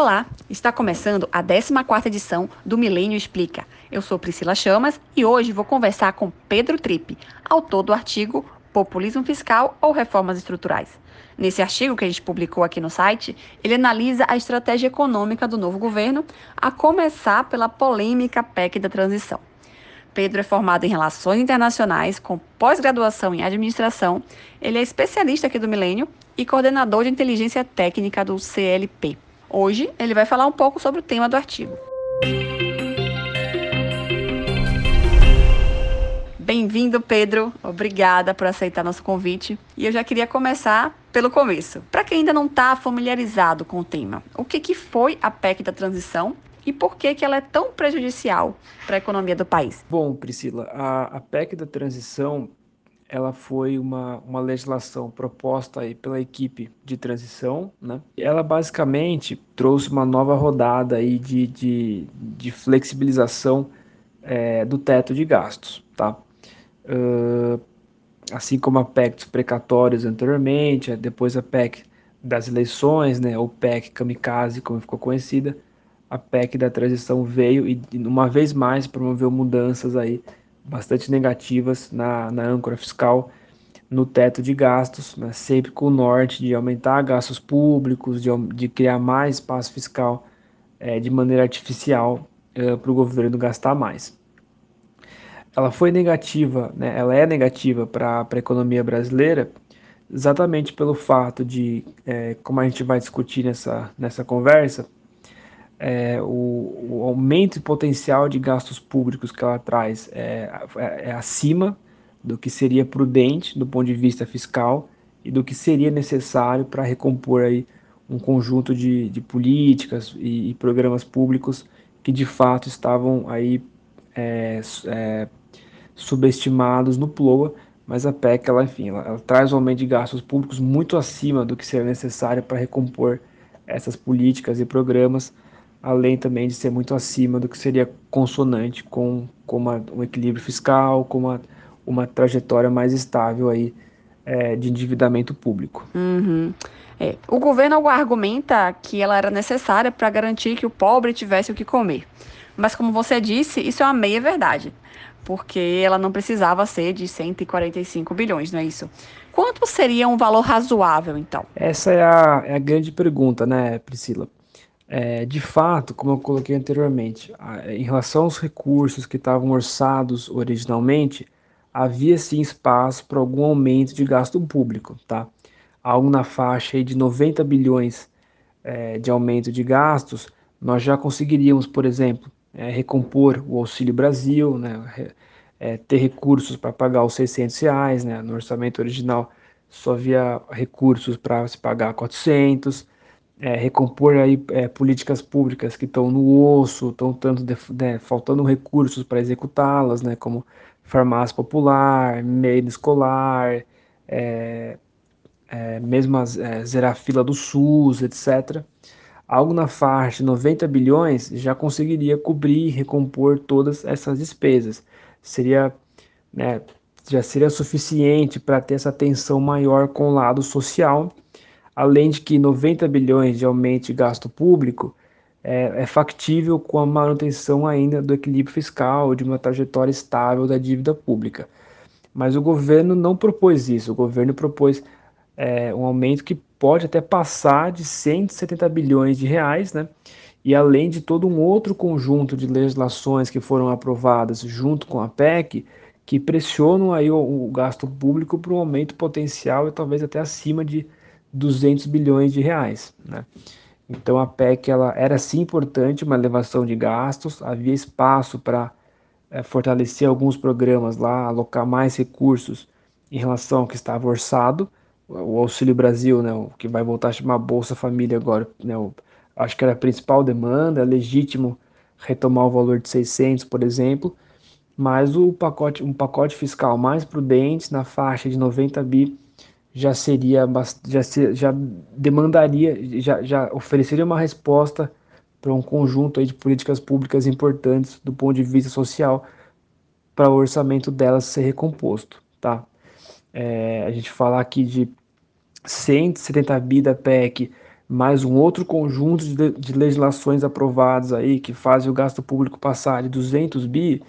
Olá, está começando a 14ª edição do Milênio Explica. Eu sou Priscila Chamas e hoje vou conversar com Pedro Tripe, autor do artigo Populismo Fiscal ou Reformas Estruturais. Nesse artigo que a gente publicou aqui no site, ele analisa a estratégia econômica do novo governo, a começar pela polêmica PEC da transição. Pedro é formado em Relações Internacionais, com pós-graduação em Administração. Ele é especialista aqui do Milênio e coordenador de inteligência técnica do CLP. Hoje ele vai falar um pouco sobre o tema do artigo. Bem-vindo, Pedro. Obrigada por aceitar nosso convite. E eu já queria começar pelo começo. Para quem ainda não está familiarizado com o tema, o que, que foi a PEC da transição e por que, que ela é tão prejudicial para a economia do país? Bom, Priscila, a, a PEC da transição ela foi uma, uma legislação proposta aí pela equipe de transição, né? Ela basicamente trouxe uma nova rodada aí de, de, de flexibilização é, do teto de gastos, tá? Uh, assim como a PEC dos precatórios anteriormente, depois a PEC das eleições, né, ou PEC kamikaze, como ficou conhecida, a PEC da transição veio e, uma vez mais, promoveu mudanças aí bastante negativas na, na âncora fiscal, no teto de gastos, né, sempre com o norte de aumentar gastos públicos, de, de criar mais espaço fiscal é, de maneira artificial é, para o governo gastar mais. Ela foi negativa, né, ela é negativa para a economia brasileira, exatamente pelo fato de, é, como a gente vai discutir nessa, nessa conversa, é, o, o, aumento potencial de gastos públicos que ela traz é, é, é, acima do que seria prudente do ponto de vista fiscal e do que seria necessário para recompor aí um conjunto de, de políticas e, e, programas públicos que de fato estavam aí é, é, subestimados no PLOA, mas a PEC, ela, enfim, ela, ela traz um aumento de gastos públicos muito acima do que seria necessário para recompor essas políticas e programas além também de ser muito acima do que seria consonante com, com uma, um equilíbrio fiscal, com uma, uma trajetória mais estável aí é, de endividamento público. Uhum. É, o governo argumenta que ela era necessária para garantir que o pobre tivesse o que comer. Mas como você disse, isso é uma meia verdade, porque ela não precisava ser de 145 bilhões, não é isso? Quanto seria um valor razoável, então? Essa é a, é a grande pergunta, né, Priscila? É, de fato, como eu coloquei anteriormente, em relação aos recursos que estavam orçados originalmente, havia sim espaço para algum aumento de gasto público, tá? Algo na faixa de 90 bilhões é, de aumento de gastos, nós já conseguiríamos, por exemplo, é, recompor o Auxílio Brasil, né? É, ter recursos para pagar os 600 reais, né? No orçamento original só havia recursos para se pagar 400 é, recompor aí é, políticas públicas que estão no osso, estão tanto de, né, faltando recursos para executá-las, né, como farmácia popular, meio escolar, é, é, mesmo as, é, zerar a fila do SUS, etc. Algo na faixa de 90 bilhões já conseguiria cobrir e recompor todas essas despesas. Seria, né, já seria suficiente para ter essa atenção maior com o lado social além de que 90 bilhões de aumento de gasto público é, é, factível com a manutenção ainda do equilíbrio fiscal, de uma trajetória estável da dívida pública. Mas o governo não propôs isso, o governo propôs é, um aumento que pode até passar de 170 bilhões de reais, né? E além de todo um outro conjunto de legislações que foram aprovadas junto com a PEC, que pressionam aí o, o gasto público para um aumento potencial e talvez até acima de 200 bilhões de reais. Né? Então a PEC ela era sim importante, uma elevação de gastos, havia espaço para é, fortalecer alguns programas lá, alocar mais recursos em relação ao que estava orçado. O Auxílio Brasil, né, o que vai voltar a chamar Bolsa Família agora, né, acho que era a principal demanda, é legítimo retomar o valor de 600, por exemplo, mas o pacote, um pacote fiscal mais prudente na faixa de 90 bi já seria já, já demandaria já, já ofereceria uma resposta para um conjunto aí de políticas públicas importantes do ponto de vista social para o orçamento delas ser recomposto, tá? É, a gente falar aqui de 170 bi da PEC mais um outro conjunto de, de legislações aprovadas aí que fazem o gasto público passar de 200 bi,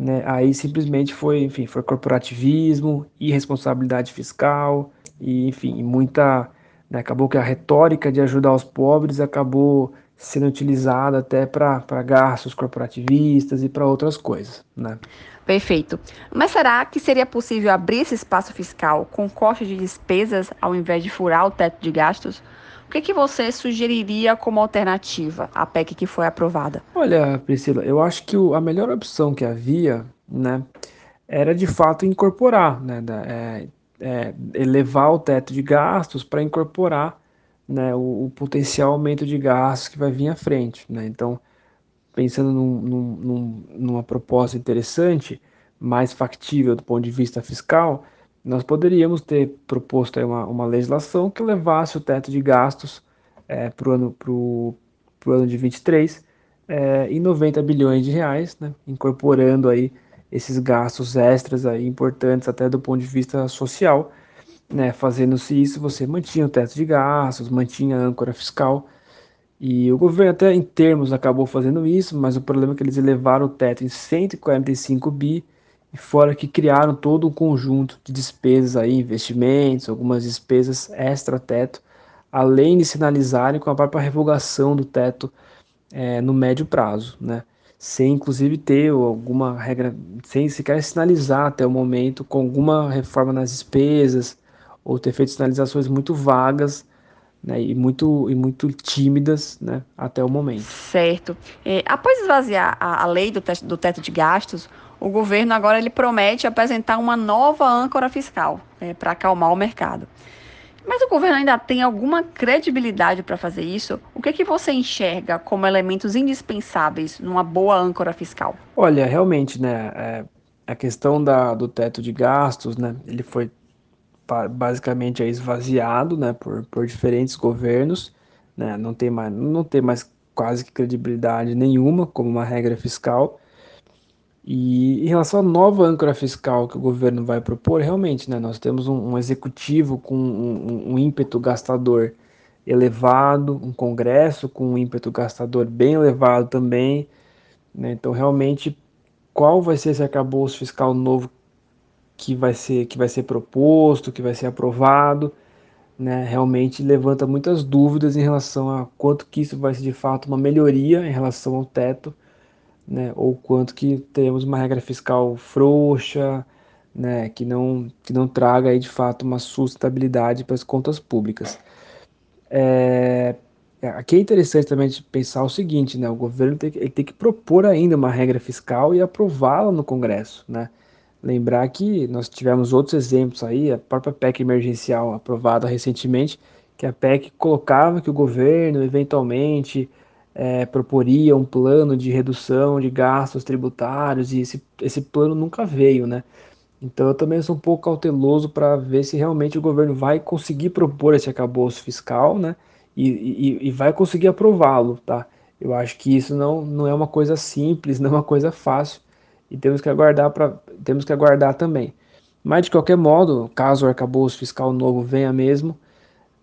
né, aí simplesmente foi, enfim, foi corporativismo, irresponsabilidade fiscal e, enfim, muita, né, acabou que a retórica de ajudar os pobres acabou sendo utilizada até para gastos corporativistas e para outras coisas, né? Perfeito. Mas será que seria possível abrir esse espaço fiscal com corte de despesas ao invés de furar o teto de gastos? O que, que você sugeriria como alternativa à PEC que foi aprovada? Olha, Priscila, eu acho que a melhor opção que havia, né, era de fato incorporar, né, é, é, elevar o teto de gastos para incorporar né, o, o, potencial aumento de gastos que vai vir à frente. Né? Então, pensando num, num, numa proposta interessante, mais factível do ponto de vista fiscal, nós poderíamos ter proposto uma, uma legislação que levasse o teto de gastos é, para o ano, pro, pro ano de 23 é, em 90 bilhões de reais, né, incorporando aí esses gastos extras aí importantes até do ponto de vista social, né, fazendo-se isso, você mantinha o teto de gastos, mantinha a âncora fiscal, e o governo até em termos acabou fazendo isso, mas o problema é que eles elevaram o teto em 145 bi, e fora que criaram todo um conjunto de despesas aí, investimentos, algumas despesas extra-teto, além de sinalizarem com a própria revogação do teto é, no médio prazo, né? Sem inclusive ter alguma regra, sem sequer sinalizar até o momento com alguma reforma nas despesas, ou ter feito sinalizações muito vagas né, e, muito, e muito tímidas né, até o momento. Certo. É, após esvaziar a, a lei do, do teto de gastos, o governo agora ele promete apresentar uma nova âncora fiscal é, para acalmar o mercado. Mas o governo ainda tem alguma credibilidade para fazer isso? O que, é que você enxerga como elementos indispensáveis numa boa âncora fiscal? Olha, realmente, né, é, a questão da, do teto de gastos, né, ele foi basicamente esvaziado, né, por, por diferentes governos, né, não tem mais, não tem mais quase que credibilidade nenhuma como uma regra fiscal. E em relação à nova âncora fiscal que o governo vai propor, realmente, né, nós temos um, um executivo com um, um, ímpeto gastador elevado, um congresso com um ímpeto gastador bem elevado também. Né, então, realmente, qual vai ser esse arcabouço fiscal novo que vai ser que vai ser proposto, que vai ser aprovado, né, realmente levanta muitas dúvidas em relação a quanto que isso vai ser de fato uma melhoria em relação ao teto, né, ou quanto que teremos uma regra fiscal frouxa, né, que não que não traga aí de fato uma sustentabilidade para as contas públicas. É, aqui é interessante também pensar o seguinte, né, o governo tem, ele tem que propor ainda uma regra fiscal e aprová-la no Congresso, né? Lembrar que nós tivemos outros exemplos aí, a própria PEC emergencial aprovada recentemente, que a PEC colocava que o governo eventualmente é, proporia um plano de redução de gastos tributários e esse, esse plano nunca veio, né? Então eu também sou um pouco cauteloso para ver se realmente o governo vai conseguir propor esse acabouço fiscal, né? E, e, e vai conseguir aprová-lo, tá? Eu acho que isso não, não é uma coisa simples, não é uma coisa fácil e temos que aguardar para temos que aguardar também. Mas de qualquer modo, caso o arcabouço fiscal novo venha mesmo,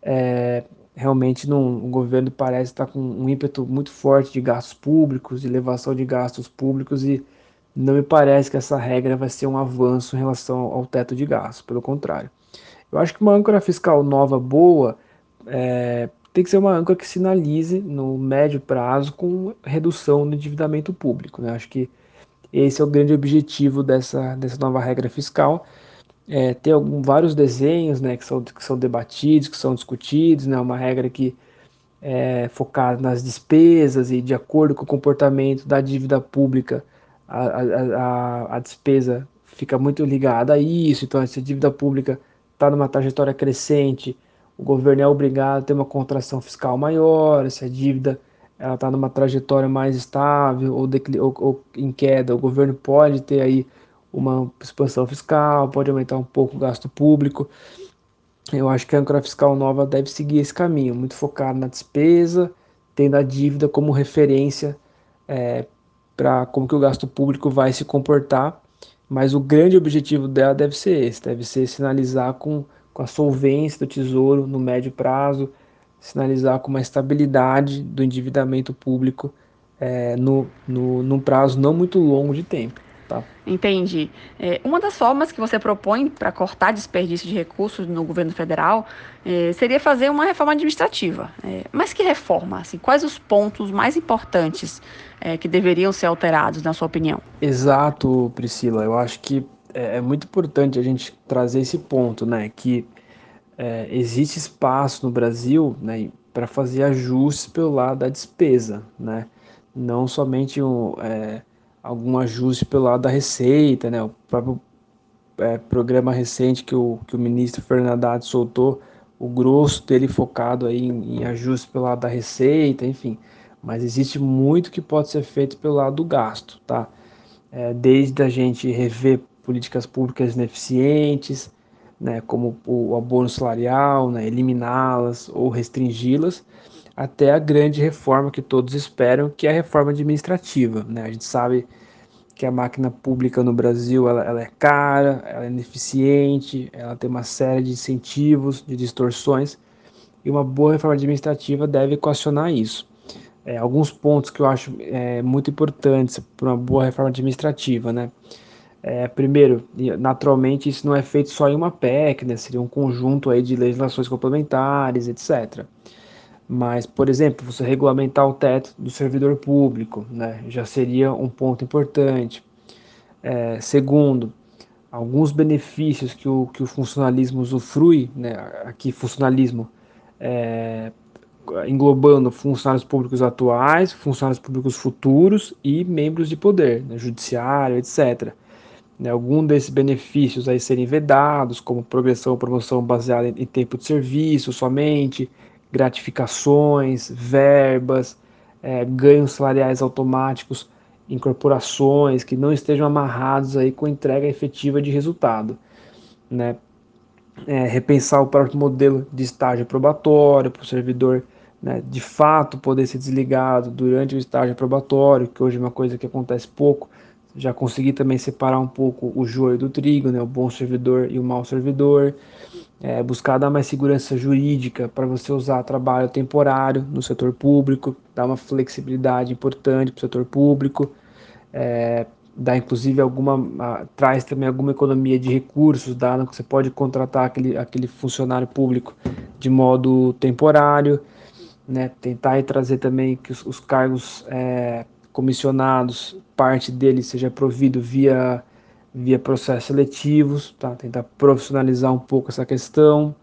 é, realmente não, o governo parece estar com um ímpeto muito forte de gastos públicos, de elevação de gastos públicos e não me parece que essa regra vai ser um avanço em relação ao teto de gastos, pelo contrário. Eu acho que uma âncora fiscal nova boa é, tem que ser uma âncora que sinalize no médio prazo com redução do endividamento público. Né? Acho que esse é o grande objetivo dessa, dessa nova regra fiscal. É, ter algum, vários desenhos né, que, são, que são debatidos, que são discutidos, né, uma regra que é focada nas despesas e de acordo com o comportamento da dívida pública, a, a, a, despesa fica muito ligada a isso. Então, se a dívida pública está numa trajetória crescente, o governo é obrigado a ter uma contração fiscal maior, se a dívida está numa trajetória mais estável ou, ou, ou, em queda, o governo pode ter aí uma expansão fiscal, pode aumentar um pouco o gasto público. Eu acho que a âncora fiscal nova deve seguir esse caminho, muito focado na despesa, tendo a dívida como referência é, para como que o gasto público vai se comportar. Mas o grande objetivo dela deve ser esse, deve ser sinalizar com, com a solvência do tesouro no médio prazo, sinalizar com uma estabilidade do endividamento público é, no, no, num prazo não muito longo de tempo. Tá. Entendi. É, uma das formas que você propõe para cortar desperdício de recursos no governo federal é, seria fazer uma reforma administrativa. É, mas que reforma? Assim, quais os pontos mais importantes é, que deveriam ser alterados, na sua opinião? Exato, Priscila. Eu acho que é, é muito importante a gente trazer esse ponto, né? Que é, existe espaço no Brasil né, para fazer ajustes pelo lado da despesa, né? Não somente um algum ajuste pelo lado da receita, né? O próprio é, programa recente que o, que o ministro Fernando Haddad soltou, o grosso dele focado aí em, em ajuste pelo lado da receita, enfim. Mas existe muito que pode ser feito pelo lado do gasto, tá? É, desde a gente rever políticas públicas ineficientes, né, como o abono salarial, né, eliminá-las ou restringi-las, até a grande reforma que todos esperam, que é a reforma administrativa. Né? A gente sabe que a máquina pública no Brasil ela, ela, é cara, ela é ineficiente, ela tem uma série de incentivos, de distorções, e uma boa reforma administrativa deve equacionar isso. É, alguns pontos que eu acho é, muito importantes para uma boa reforma administrativa, né? É, primeiro, naturalmente, isso não é feito só em uma PEC, né? Seria um conjunto aí de legislações complementares, etc. Mas, por exemplo, você regulamentar o teto do servidor público, né, já seria um ponto importante. É, segundo, alguns benefícios que o, que o funcionalismo usufrui, né, aqui funcionalismo é, englobando funcionários públicos atuais, funcionários públicos futuros e membros de poder, né, judiciário, etc. Né, algum desses benefícios aí serem vedados, como progressão ou promoção baseada em tempo de serviço somente, gratificações, verbas, é, ganhos salariais automáticos, incorporações que não estejam amarrados aí com entrega efetiva de resultado, né? É, repensar o próprio modelo de estágio probatório para o servidor né, de fato poder ser desligado durante o estágio probatório, que hoje é uma coisa que acontece pouco. Já consegui também separar um pouco o joio do trigo, né, o bom servidor e o mau servidor. É, buscar dar mais segurança jurídica para você usar trabalho temporário no setor público, dar uma flexibilidade importante para o setor público, é, dá inclusive alguma, traz também alguma economia de recursos, dado que você pode contratar aquele, aquele funcionário público de modo temporário, né, tentar trazer também que os, os cargos é, comissionados, parte deles seja provido via via processos seletivos, tá? tentar profissionalizar um pouco essa questão,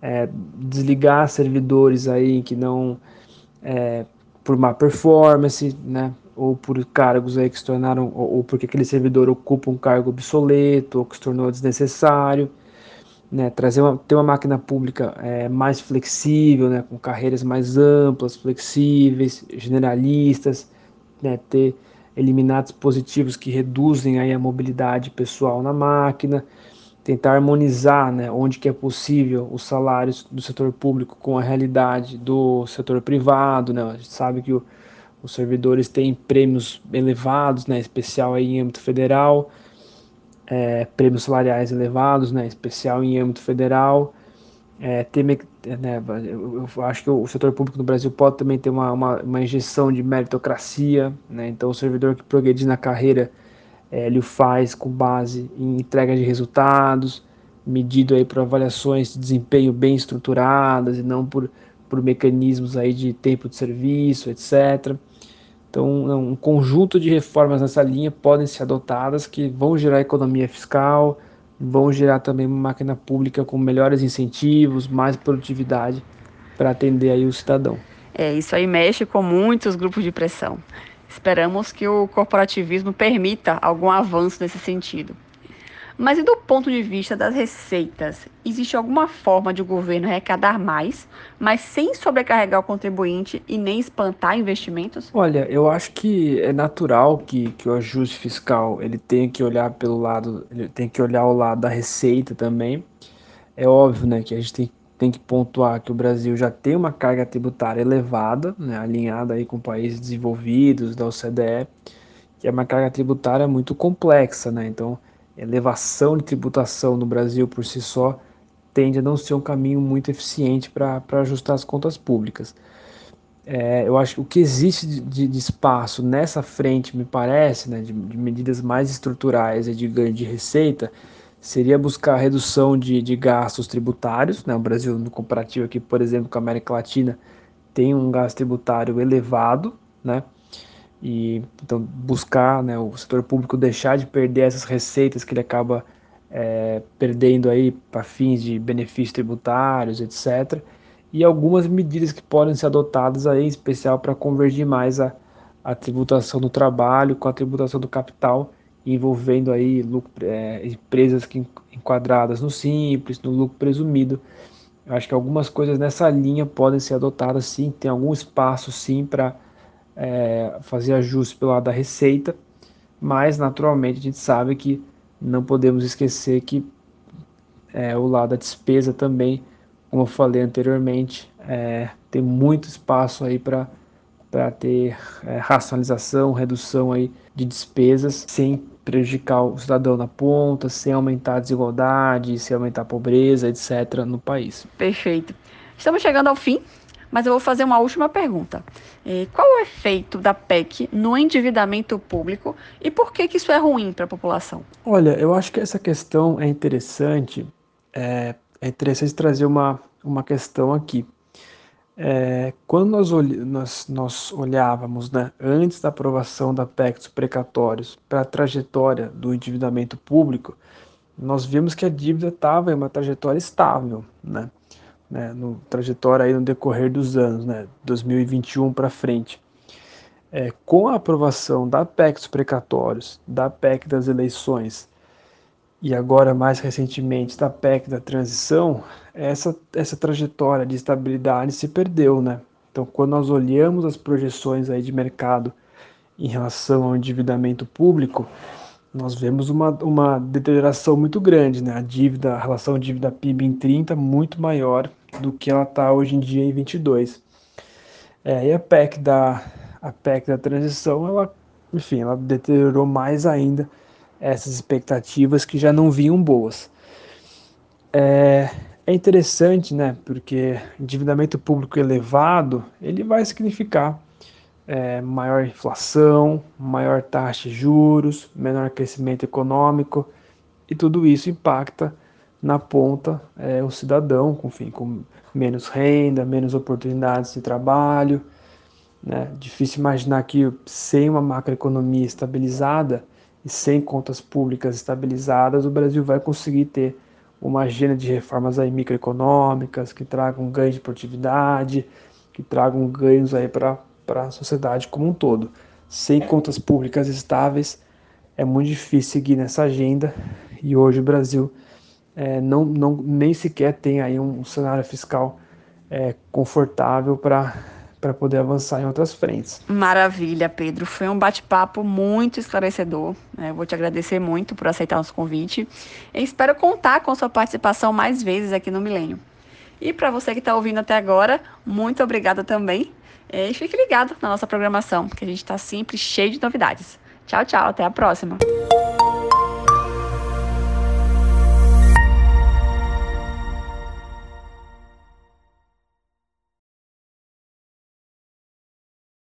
é, desligar servidores aí que não, é, por má performance, né? ou por cargos aí que se tornaram, ou, ou porque aquele servidor ocupa um cargo obsoleto, ou que se tornou desnecessário, né? trazer uma, ter uma máquina pública é, mais flexível, né? com carreiras mais amplas, flexíveis, generalistas, né? ter eliminar dispositivos que reduzem aí a mobilidade pessoal na máquina, tentar harmonizar, né, onde que é possível, os salários do setor público com a realidade do setor privado, né, a gente sabe que o, os servidores têm prêmios elevados, né, especial aí em âmbito federal, é, prêmios salariais elevados, né, especial em âmbito federal, é, ter, né, eu, eu, acho que o, setor público no Brasil pode também ter uma, uma, uma injeção de meritocracia, né, então o servidor que progredir na carreira, é, ele o faz com base em entrega de resultados, medido aí por avaliações de desempenho bem estruturadas e não por, por mecanismos aí de tempo de serviço, etc. Então, um conjunto de reformas nessa linha podem ser adotadas que vão gerar economia fiscal, vão gerar também uma máquina pública com melhores incentivos, mais produtividade para atender aí o cidadão. É, isso aí mexe com muitos grupos de pressão. Esperamos que o corporativismo permita algum avanço nesse sentido. Mas e do ponto de vista das receitas? Existe alguma forma de o governo arrecadar mais, mas sem sobrecarregar o contribuinte e nem espantar investimentos? Olha, eu acho que é natural que, que o ajuste fiscal ele tenha que olhar pelo lado, ele tem que olhar o lado da receita também. É óbvio, né, que a gente tem, tem que pontuar que o Brasil já tem uma carga tributária elevada, né, alinhada aí com países desenvolvidos da OCDE, que é uma carga tributária muito complexa, né? Então elevação de tributação no Brasil por si só tende a não ser um caminho muito eficiente para ajustar as contas públicas. É, eu acho que o que existe de, de, espaço nessa frente, me parece, né, de, de medidas mais estruturais e de ganho de receita, seria buscar a redução de, de gastos tributários. Né? O Brasil, no comparativo aqui, por exemplo, com a América Latina, tem um gasto tributário elevado, né? E então buscar né, o setor público deixar de perder essas receitas que ele acaba é, perdendo aí para fins de benefícios tributários, etc. E algumas medidas que podem ser adotadas aí, em especial para convergir mais a, a tributação do trabalho com a tributação do capital envolvendo aí lucro, é, empresas que enquadradas no simples, no lucro presumido. Eu acho que algumas coisas nessa linha podem ser adotadas sim, tem algum espaço sim para é, fazer ajuste pelo lado da receita, mas naturalmente a gente sabe que não podemos esquecer que é, o lado da despesa também, como eu falei anteriormente, é, tem muito espaço aí para para ter é, racionalização, redução aí de despesas sem prejudicar o cidadão na ponta, sem aumentar a desigualdade, sem aumentar a pobreza, etc., no país. Perfeito. Estamos chegando ao fim, mas eu vou fazer uma última pergunta. É, qual o efeito da PEC no endividamento público e por que, que isso é ruim para a população? Olha, eu acho que essa questão é interessante. É, é interessante trazer uma, uma questão aqui. É, quando nós, nós, nós olhávamos, né, antes da aprovação da PEC dos precatórios, para a trajetória do endividamento público, nós vimos que a dívida estava em uma trajetória estável, né, né, no trajetória aí no decorrer dos anos, né, 2021 para frente. É, com a aprovação da PEC dos precatórios, da PEC das eleições e agora mais recentemente da PEC da transição, essa, essa trajetória de estabilidade se perdeu, né? Então, quando nós olhamos as projeções aí de mercado em relação ao endividamento público, nós vemos uma, uma deterioração muito grande, né? A dívida, a relação dívida PIB em 30 muito maior do que ela está hoje em dia em 22. É, e a PEC da a PEC da transição, ela, enfim, ela deteriorou mais ainda essas expectativas que já não vinham boas. É, é interessante, né, porque endividamento público elevado, ele vai significar é, maior inflação, maior taxa de juros, menor crescimento econômico, e tudo isso impacta na ponta é, o cidadão, enfim, com menos renda, menos oportunidades de trabalho. Né? Difícil imaginar que sem uma macroeconomia estabilizada, e sem contas públicas estabilizadas, o Brasil vai conseguir ter uma agenda de reformas aí microeconômicas que tragam ganhos de produtividade, que tragam ganhos aí para a sociedade como um todo. Sem contas públicas estáveis, é muito difícil seguir nessa agenda e hoje o Brasil é, não, não, nem sequer tem aí um cenário fiscal é, confortável para para poder avançar em outras frentes. Maravilha, Pedro. Foi um bate-papo muito esclarecedor. Eu vou te agradecer muito por aceitar nosso convite. E espero contar com sua participação mais vezes aqui no Milênio. E para você que está ouvindo até agora, muito obrigada também. E fique ligado na nossa programação, que a gente está sempre cheio de novidades. Tchau, tchau. Até a próxima.